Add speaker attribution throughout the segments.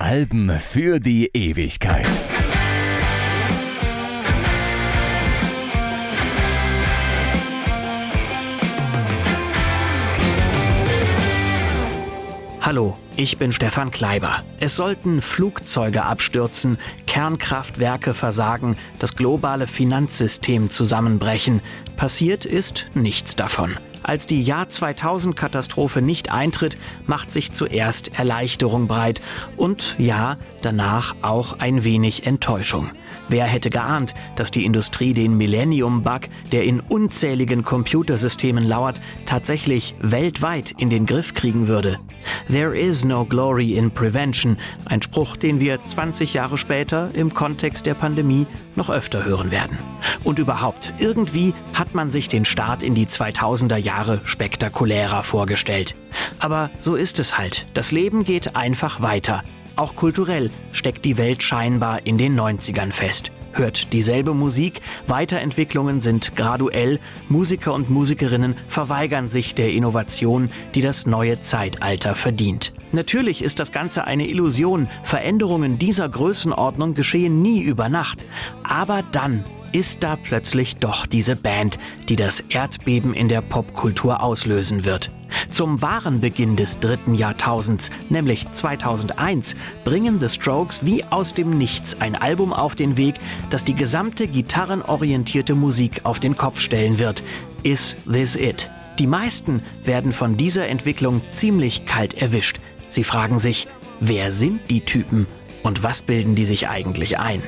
Speaker 1: Alben für die Ewigkeit.
Speaker 2: Hallo, ich bin Stefan Kleiber. Es sollten Flugzeuge abstürzen, Kernkraftwerke versagen, das globale Finanzsystem zusammenbrechen. Passiert ist nichts davon. Als die Jahr 2000 Katastrophe nicht eintritt, macht sich zuerst Erleichterung breit. Und ja, danach auch ein wenig Enttäuschung. Wer hätte geahnt, dass die Industrie den Millennium-Bug, der in unzähligen Computersystemen lauert, tatsächlich weltweit in den Griff kriegen würde? There is no glory in prevention, ein Spruch, den wir 20 Jahre später im Kontext der Pandemie noch öfter hören werden. Und überhaupt, irgendwie hat man sich den Start in die 2000er Jahre spektakulärer vorgestellt. Aber so ist es halt. Das Leben geht einfach weiter. Auch kulturell steckt die Welt scheinbar in den 90ern fest. Hört dieselbe Musik, Weiterentwicklungen sind graduell, Musiker und Musikerinnen verweigern sich der Innovation, die das neue Zeitalter verdient. Natürlich ist das Ganze eine Illusion, Veränderungen dieser Größenordnung geschehen nie über Nacht. Aber dann ist da plötzlich doch diese Band, die das Erdbeben in der Popkultur auslösen wird. Zum wahren Beginn des dritten Jahrtausends, nämlich 2001, bringen The Strokes wie aus dem Nichts ein Album auf den Weg, das die gesamte gitarrenorientierte Musik auf den Kopf stellen wird. Is This It? Die meisten werden von dieser Entwicklung ziemlich kalt erwischt. Sie fragen sich, wer sind die Typen und was bilden die sich eigentlich ein?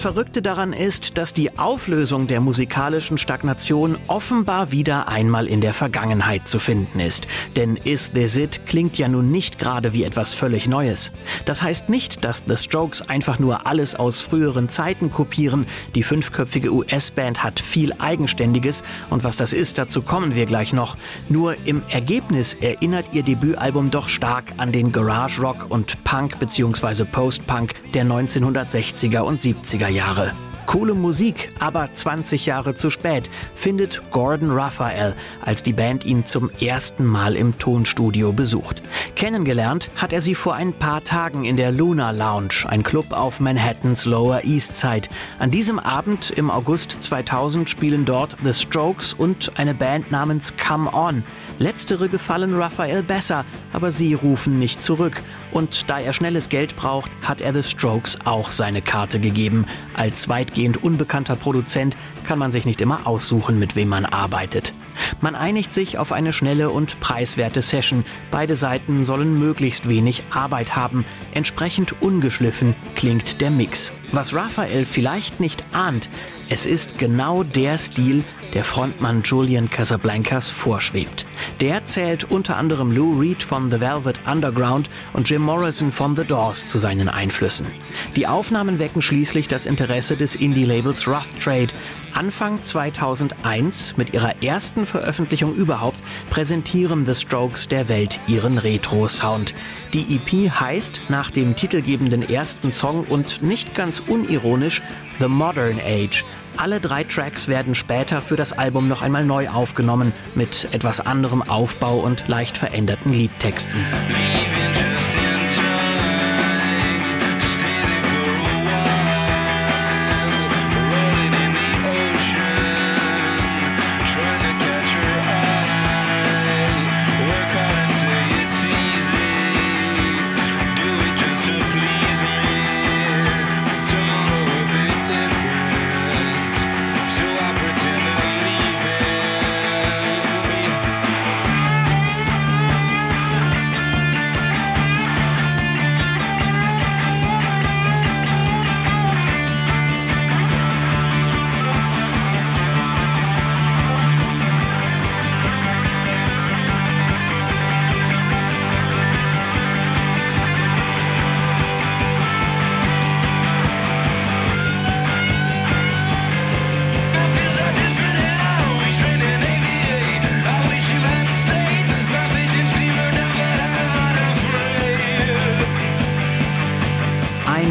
Speaker 2: Das Verrückte daran ist, dass die Auflösung der musikalischen Stagnation offenbar wieder einmal in der Vergangenheit zu finden ist. Denn Is This It klingt ja nun nicht gerade wie etwas völlig Neues. Das heißt nicht, dass The Strokes einfach nur alles aus früheren Zeiten kopieren. Die fünfköpfige US-Band hat viel Eigenständiges und was das ist, dazu kommen wir gleich noch. Nur im Ergebnis erinnert ihr Debütalbum doch stark an den Garage Rock und Punk bzw. Post-Punk der 1960er und 70er 80er Jahre. Coole Musik, aber 20 Jahre zu spät, findet Gordon Raphael, als die Band ihn zum ersten Mal im Tonstudio besucht. Kennengelernt hat er sie vor ein paar Tagen in der Luna Lounge, ein Club auf Manhattans Lower East Side. An diesem Abend im August 2000 spielen dort The Strokes und eine Band namens Come On. Letztere gefallen Raphael besser, aber sie rufen nicht zurück. Und da er schnelles Geld braucht, hat er The Strokes auch seine Karte gegeben. Als weitgehend weitgehend unbekannter Produzent kann man sich nicht immer aussuchen, mit wem man arbeitet. Man einigt sich auf eine schnelle und preiswerte Session. Beide Seiten sollen möglichst wenig Arbeit haben. Entsprechend ungeschliffen klingt der Mix. Was Raphael vielleicht nicht ahnt, es ist genau der Stil, der Frontmann Julian Casablancas vorschwebt. Der zählt unter anderem Lou Reed von The Velvet Underground und Jim Morrison von The Doors zu seinen Einflüssen. Die Aufnahmen wecken schließlich das Interesse des Indie-Labels Rough Trade. Anfang 2001, mit ihrer ersten Veröffentlichung überhaupt, präsentieren The Strokes der Welt ihren Retro-Sound. Die EP heißt nach dem titelgebenden ersten Song und nicht ganz unironisch The Modern Age. Alle drei Tracks werden später für das Album noch einmal neu aufgenommen, mit etwas anderem Aufbau und leicht veränderten Liedtexten.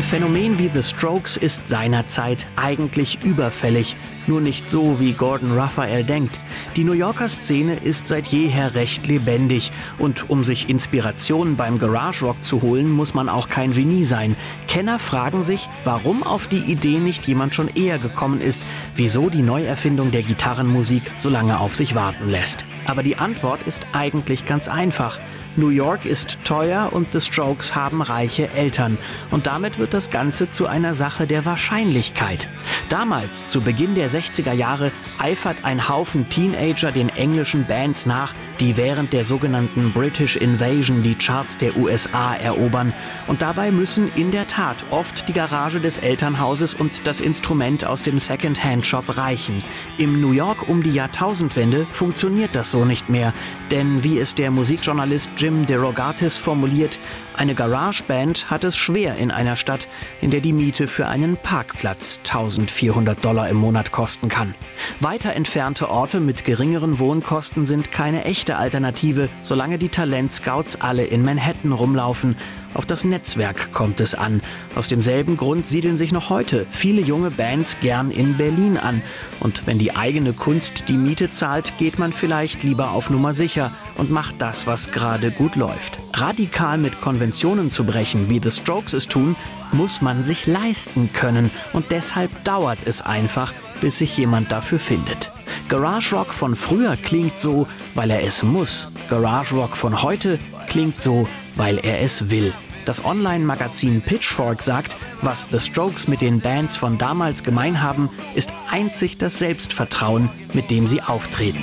Speaker 2: Phänomen wie The Strokes ist seinerzeit eigentlich überfällig, nur nicht so, wie Gordon Raphael denkt. Die New Yorker Szene ist seit jeher recht lebendig und um sich Inspiration beim Garage Rock zu holen, muss man auch kein Genie sein. Kenner fragen sich, warum auf die Idee nicht jemand schon eher gekommen ist, wieso die Neuerfindung der Gitarrenmusik so lange auf sich warten lässt. Aber die Antwort ist eigentlich ganz einfach. New York ist teuer und The Strokes haben reiche Eltern. Und damit wird das Ganze zu einer Sache der Wahrscheinlichkeit. Damals, zu Beginn der 60er Jahre, eifert ein Haufen Teenager den englischen Bands nach, die während der sogenannten British Invasion die Charts der USA erobern. Und dabei müssen in der Tat oft die Garage des Elternhauses und das Instrument aus dem Second-Hand-Shop reichen. Im New York um die Jahrtausendwende funktioniert das so nicht mehr, denn wie es der Musikjournalist Jim DeRogatis formuliert, eine Garageband hat es schwer in einer Stadt, in der die Miete für einen Parkplatz 1400 Dollar im Monat kosten kann. Weiter entfernte Orte mit geringeren Wohnkosten sind keine echte Alternative, solange die Talentscouts alle in Manhattan rumlaufen. Auf das Netzwerk kommt es an. Aus demselben Grund siedeln sich noch heute viele junge Bands gern in Berlin an. Und wenn die eigene Kunst die Miete zahlt, geht man vielleicht lieber auf Nummer sicher und macht das, was gerade gut läuft. Radikal mit Konventionen zu brechen, wie The Strokes es tun, muss man sich leisten können. Und deshalb dauert es einfach, bis sich jemand dafür findet. Garage Rock von früher klingt so, weil er es muss. Garage Rock von heute klingt so, weil er es will. Das Online-Magazin Pitchfork sagt, was The Strokes mit den Bands von damals gemein haben, ist einzig das Selbstvertrauen, mit dem sie auftreten.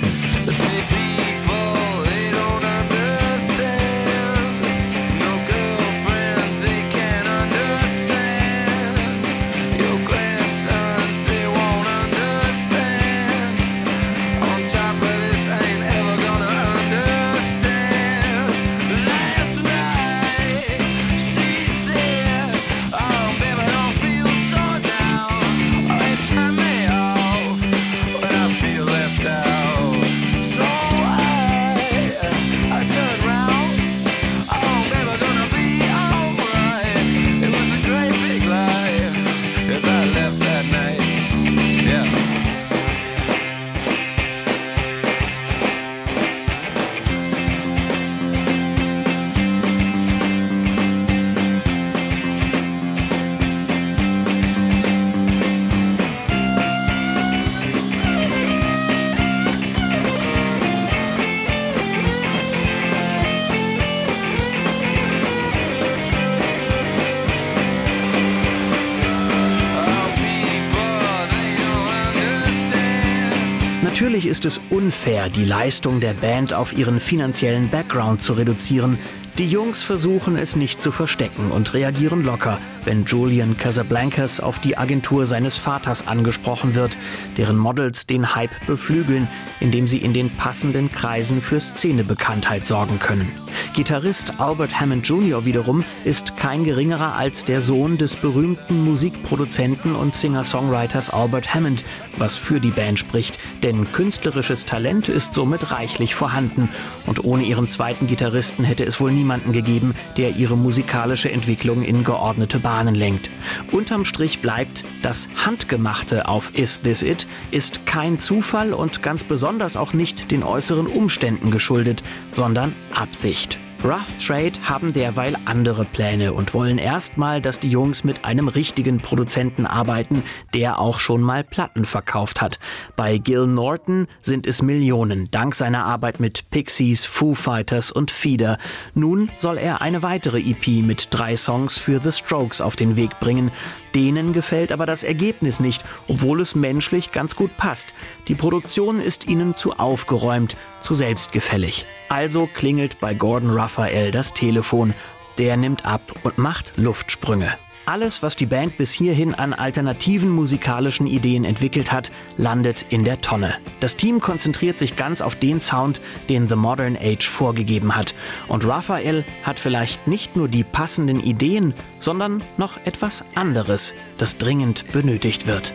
Speaker 2: Unfair, die Leistung der Band auf ihren finanziellen Background zu reduzieren. Die Jungs versuchen es nicht zu verstecken und reagieren locker, wenn Julian Casablancas auf die Agentur seines Vaters angesprochen wird, deren Models den Hype beflügeln, indem sie in den passenden Kreisen für Szenebekanntheit sorgen können. Gitarrist Albert Hammond Jr. wiederum ist kein geringerer als der Sohn des berühmten Musikproduzenten und Singer-Songwriters Albert Hammond, was für die Band spricht, denn künstlerisches Talent ist somit reichlich vorhanden und ohne ihren zweiten Gitarristen hätte es wohl niemanden gegeben, der ihre musikalische Entwicklung in geordnete Bahnen lenkt. Unterm Strich bleibt, das Handgemachte auf Is This It ist kein Zufall und ganz besonders auch nicht den äußeren Umständen geschuldet, sondern Absicht. Rough Trade haben derweil andere Pläne und wollen erstmal, dass die Jungs mit einem richtigen Produzenten arbeiten, der auch schon mal Platten verkauft hat. Bei Gil Norton sind es Millionen, dank seiner Arbeit mit Pixies, Foo Fighters und Feeder. Nun soll er eine weitere EP mit drei Songs für The Strokes auf den Weg bringen. Denen gefällt aber das Ergebnis nicht, obwohl es menschlich ganz gut passt. Die Produktion ist ihnen zu aufgeräumt, zu selbstgefällig. Also klingelt bei Gordon Raphael das Telefon. Der nimmt ab und macht Luftsprünge. Alles, was die Band bis hierhin an alternativen musikalischen Ideen entwickelt hat, landet in der Tonne. Das Team konzentriert sich ganz auf den Sound, den The Modern Age vorgegeben hat. Und Raphael hat vielleicht nicht nur die passenden Ideen, sondern noch etwas anderes, das dringend benötigt wird.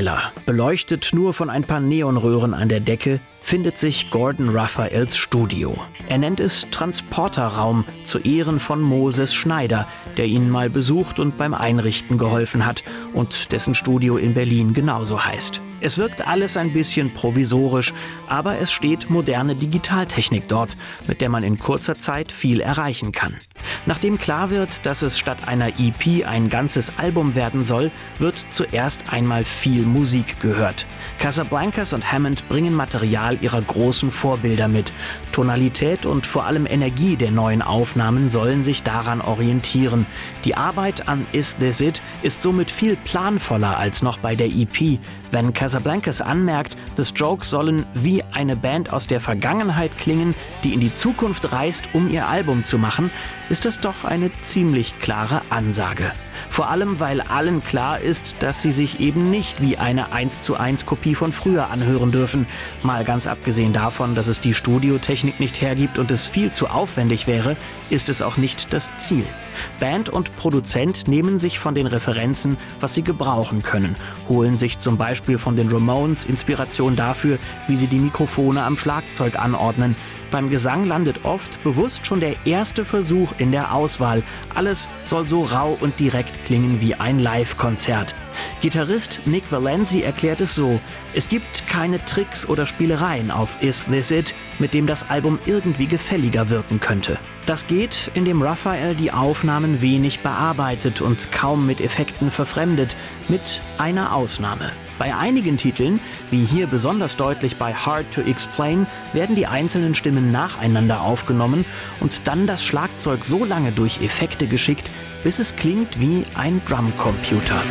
Speaker 2: Keller, beleuchtet nur von ein paar Neonröhren an der Decke, findet sich Gordon Raphaels Studio. Er nennt es Transporterraum zu Ehren von Moses Schneider, der ihn mal besucht und beim Einrichten geholfen hat und dessen Studio in Berlin genauso heißt. Es wirkt alles ein bisschen provisorisch, aber es steht moderne Digitaltechnik dort, mit der man in kurzer Zeit viel erreichen kann. Nachdem klar wird, dass es statt einer EP ein ganzes Album werden soll, wird zuerst einmal viel Musik gehört. Casablancas und Hammond bringen Material ihrer großen Vorbilder mit. Tonalität und vor allem Energie der neuen Aufnahmen sollen sich daran orientieren. Die Arbeit an Is This It ist somit viel planvoller als noch bei der EP. Wenn Casablancas anmerkt, The Strokes sollen wie eine Band aus der Vergangenheit klingen, die in die Zukunft reist, um ihr Album zu machen, ist das doch eine ziemlich klare Ansage. Vor allem, weil allen klar ist, dass sie sich eben nicht wie eine 1 zu 1 Kopie von früher anhören dürfen. Mal ganz abgesehen davon, dass es die Studiotechnik nicht hergibt und es viel zu aufwendig wäre, ist es auch nicht das Ziel. Band und Produzent nehmen sich von den Referenzen, was sie gebrauchen können, holen sich zum Beispiel von den Ramones Inspiration dafür, wie sie die Mikrofone am Schlagzeug anordnen, beim Gesang landet oft bewusst schon der erste Versuch in der Auswahl. Alles soll so rau und direkt klingen wie ein Live-Konzert. Gitarrist Nick Valenzi erklärt es so: Es gibt keine Tricks oder Spielereien auf Is This It, mit dem das Album irgendwie gefälliger wirken könnte. Das geht, indem Raphael die Aufnahmen wenig bearbeitet und kaum mit Effekten verfremdet, mit einer Ausnahme. Bei einigen Titeln, wie hier besonders deutlich bei Hard to Explain, werden die einzelnen Stimmen nacheinander aufgenommen und dann das Schlagzeug so lange durch Effekte geschickt, bis es klingt wie ein Drumcomputer.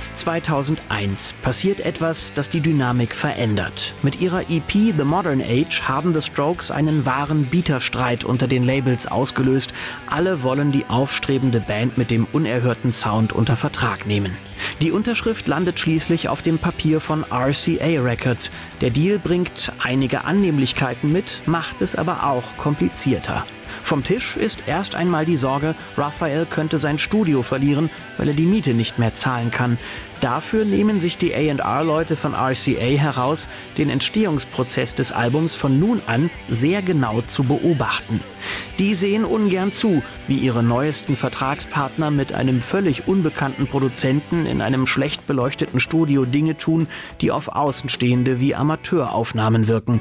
Speaker 2: März 2001 passiert etwas, das die Dynamik verändert. Mit ihrer EP The Modern Age haben The Strokes einen wahren Bieterstreit unter den Labels ausgelöst. Alle wollen die aufstrebende Band mit dem unerhörten Sound unter Vertrag nehmen. Die Unterschrift landet schließlich auf dem Papier von RCA Records. Der Deal bringt einige Annehmlichkeiten mit, macht es aber auch komplizierter. Vom Tisch ist erst einmal die Sorge, Raphael könnte sein Studio verlieren, weil er die Miete nicht mehr zahlen kann. Dafür nehmen sich die AR-Leute von RCA heraus, den Entstehungsprozess des Albums von nun an sehr genau zu beobachten. Die sehen ungern zu, wie ihre neuesten Vertragspartner mit einem völlig unbekannten Produzenten in einem schlecht beleuchteten Studio Dinge tun, die auf Außenstehende wie Amateuraufnahmen wirken.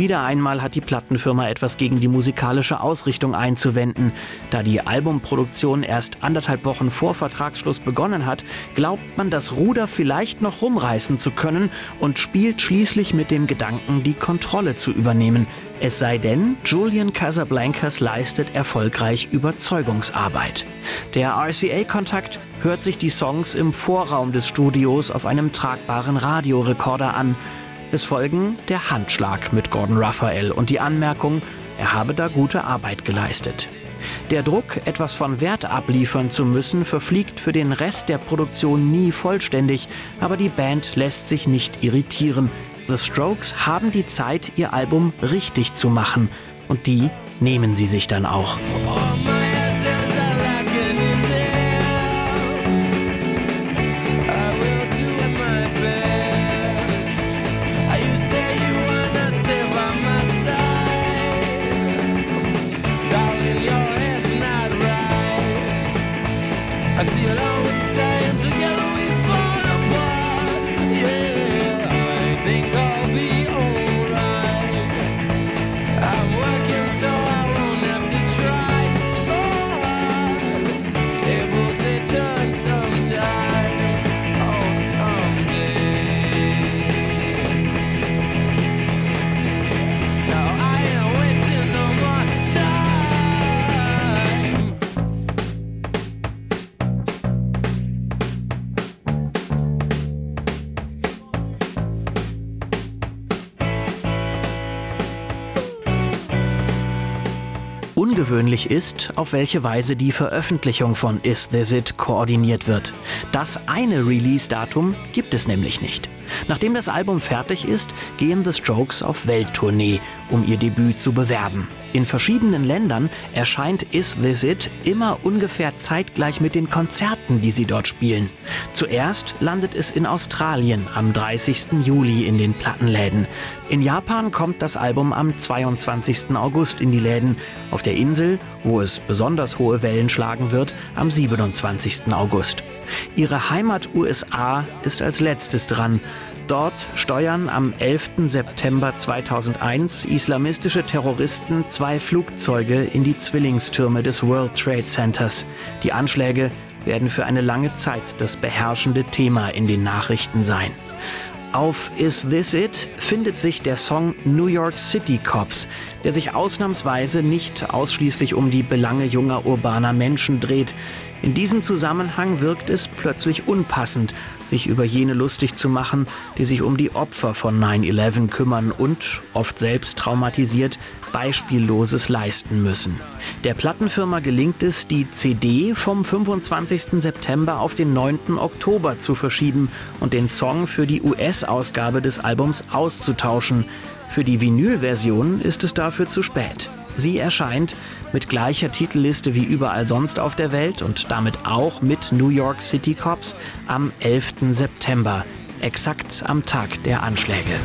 Speaker 2: Wieder einmal hat die Plattenfirma etwas gegen die musikalische Ausrichtung einzuwenden. Da die Albumproduktion erst anderthalb Wochen vor Vertragsschluss begonnen hat, glaubt man, das Ruder vielleicht noch rumreißen zu können und spielt schließlich mit dem Gedanken, die Kontrolle zu übernehmen. Es sei denn, Julian Casablancas leistet erfolgreich Überzeugungsarbeit. Der RCA-Kontakt hört sich die Songs im Vorraum des Studios auf einem tragbaren Radiorekorder an. Es folgen der Handschlag mit Gordon Raphael und die Anmerkung, er habe da gute Arbeit geleistet. Der Druck, etwas von Wert abliefern zu müssen, verfliegt für den Rest der Produktion nie vollständig, aber die Band lässt sich nicht irritieren. The Strokes haben die Zeit, ihr Album richtig zu machen und die nehmen sie sich dann auch. Ungewöhnlich ist, auf welche Weise die Veröffentlichung von Is This It koordiniert wird. Das eine Release-Datum gibt es nämlich nicht. Nachdem das Album fertig ist, gehen The Strokes auf Welttournee, um ihr Debüt zu bewerben. In verschiedenen Ländern erscheint Is This It immer ungefähr zeitgleich mit den Konzerten, die sie dort spielen. Zuerst landet es in Australien am 30. Juli in den Plattenläden. In Japan kommt das Album am 22. August in die Läden. Auf der Insel, wo es besonders hohe Wellen schlagen wird, am 27. August. Ihre Heimat USA ist als letztes dran. Dort steuern am 11. September 2001 islamistische Terroristen zwei Flugzeuge in die Zwillingstürme des World Trade Centers. Die Anschläge werden für eine lange Zeit das beherrschende Thema in den Nachrichten sein. Auf Is This It findet sich der Song New York City Cops, der sich ausnahmsweise nicht ausschließlich um die Belange junger urbaner Menschen dreht. In diesem Zusammenhang wirkt es plötzlich unpassend, sich über jene lustig zu machen, die sich um die Opfer von 9-11 kümmern und, oft selbst traumatisiert, Beispielloses leisten müssen. Der Plattenfirma gelingt es, die CD vom 25. September auf den 9. Oktober zu verschieben und den Song für die US-Ausgabe des Albums auszutauschen. Für die Vinylversion ist es dafür zu spät. Sie erscheint mit gleicher Titelliste wie überall sonst auf der Welt und damit auch mit New York City Cops am 11. September, exakt am Tag der Anschläge.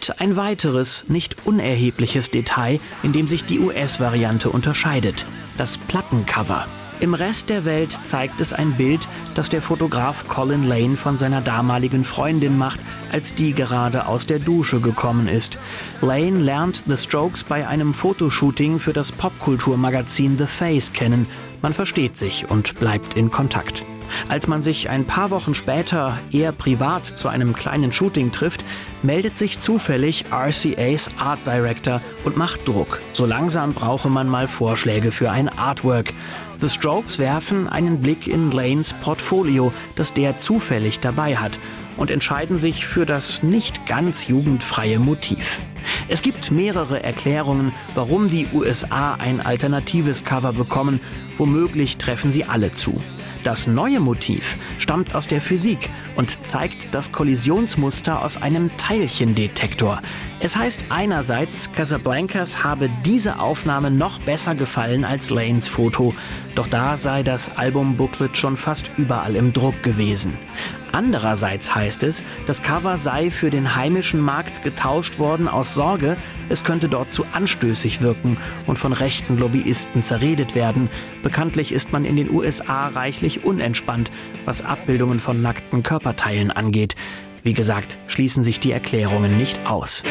Speaker 2: Gibt ein weiteres, nicht unerhebliches Detail, in dem sich die US-Variante unterscheidet. Das Plattencover. Im Rest der Welt zeigt es ein Bild, das der Fotograf Colin Lane von seiner damaligen Freundin macht, als die gerade aus der Dusche gekommen ist. Lane lernt The Strokes bei einem Fotoshooting für das Popkulturmagazin The Face kennen. Man versteht sich und bleibt in Kontakt. Als man sich ein paar Wochen später eher privat zu einem kleinen Shooting trifft, meldet sich zufällig RCAs Art Director und macht Druck. So langsam brauche man mal Vorschläge für ein Artwork. The Strokes werfen einen Blick in Lanes Portfolio, das der zufällig dabei hat, und entscheiden sich für das nicht ganz jugendfreie Motiv. Es gibt mehrere Erklärungen, warum die USA ein alternatives Cover bekommen. Womöglich treffen sie alle zu. Das neue Motiv stammt aus der Physik und zeigt das Kollisionsmuster aus einem Teilchendetektor. Es heißt einerseits, Casablancas habe diese Aufnahme noch besser gefallen als Lanes Foto, doch da sei das Albumbooklet schon fast überall im Druck gewesen. Andererseits heißt es, das Cover sei für den heimischen Markt getauscht worden aus Sorge, es könnte dort zu anstößig wirken und von rechten Lobbyisten zerredet werden. Bekanntlich ist man in den USA reichlich unentspannt, was Abbildungen von nackten Körperteilen angeht. Wie gesagt, schließen sich die Erklärungen nicht aus.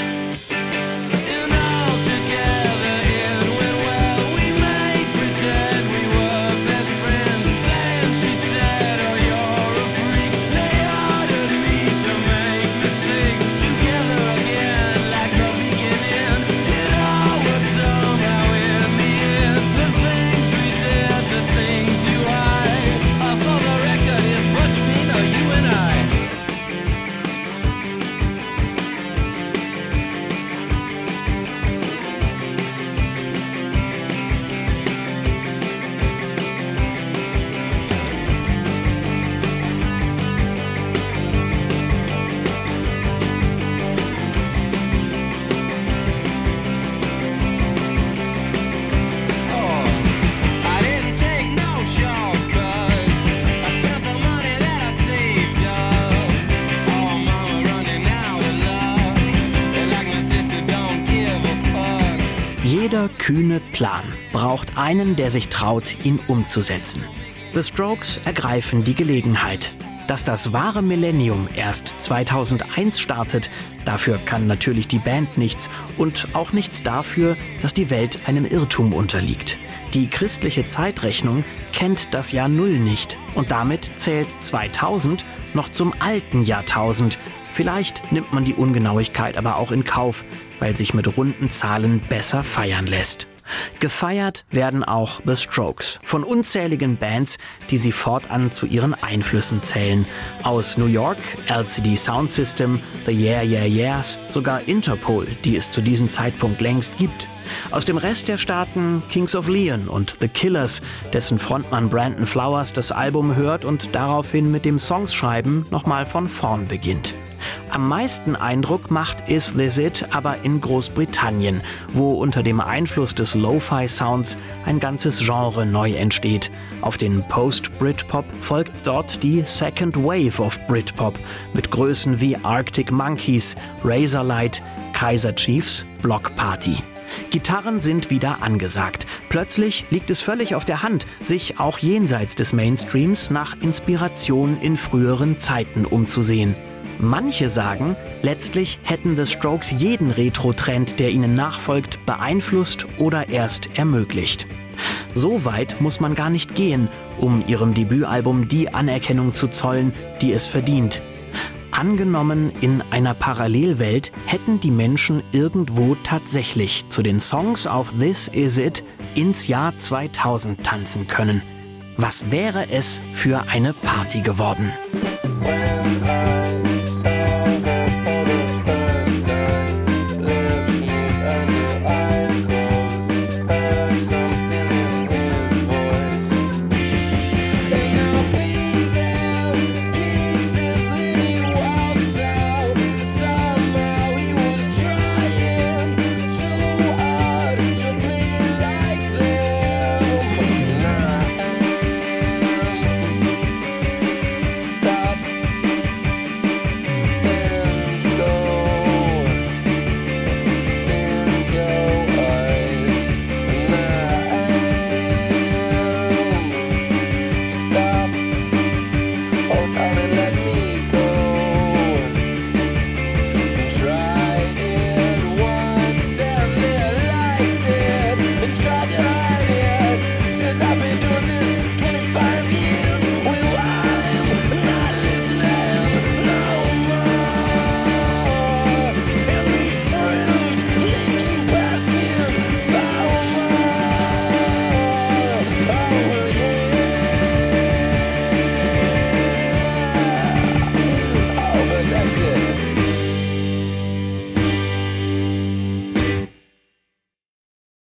Speaker 2: Kühne Plan braucht einen, der sich traut, ihn umzusetzen. The Strokes ergreifen die Gelegenheit. Dass das wahre Millennium erst 2001 startet, dafür kann natürlich die Band nichts und auch nichts dafür, dass die Welt einem Irrtum unterliegt. Die christliche Zeitrechnung kennt das Jahr Null nicht und damit zählt 2000 noch zum alten Jahrtausend. Vielleicht nimmt man die Ungenauigkeit aber auch in Kauf, weil sich mit runden Zahlen besser feiern lässt. Gefeiert werden auch The Strokes von unzähligen Bands, die sie fortan zu ihren Einflüssen zählen. Aus New York, LCD Sound System, The Yeah Yeah Yeahs, sogar Interpol, die es zu diesem Zeitpunkt längst gibt. Aus dem Rest der Staaten Kings of Leon und The Killers, dessen Frontmann Brandon Flowers das Album hört und daraufhin mit dem Songschreiben nochmal von vorn beginnt. Am meisten Eindruck macht Is This It aber in Großbritannien, wo unter dem Einfluss des Lo-Fi-Sounds ein ganzes Genre neu entsteht. Auf den Post-Britpop folgt dort die Second Wave of Britpop mit Größen wie Arctic Monkeys, Razorlight, Kaiser Chiefs, Block Party. Gitarren sind wieder angesagt. Plötzlich liegt es völlig auf der Hand, sich auch jenseits des Mainstreams nach Inspiration in früheren Zeiten umzusehen. Manche sagen, letztlich hätten The Strokes jeden Retro-Trend, der ihnen nachfolgt, beeinflusst oder erst ermöglicht. So weit muss man gar nicht gehen, um ihrem Debütalbum die Anerkennung zu zollen, die es verdient. Angenommen, in einer Parallelwelt hätten die Menschen irgendwo tatsächlich zu den Songs auf This Is It ins Jahr 2000 tanzen können. Was wäre es für eine Party geworden?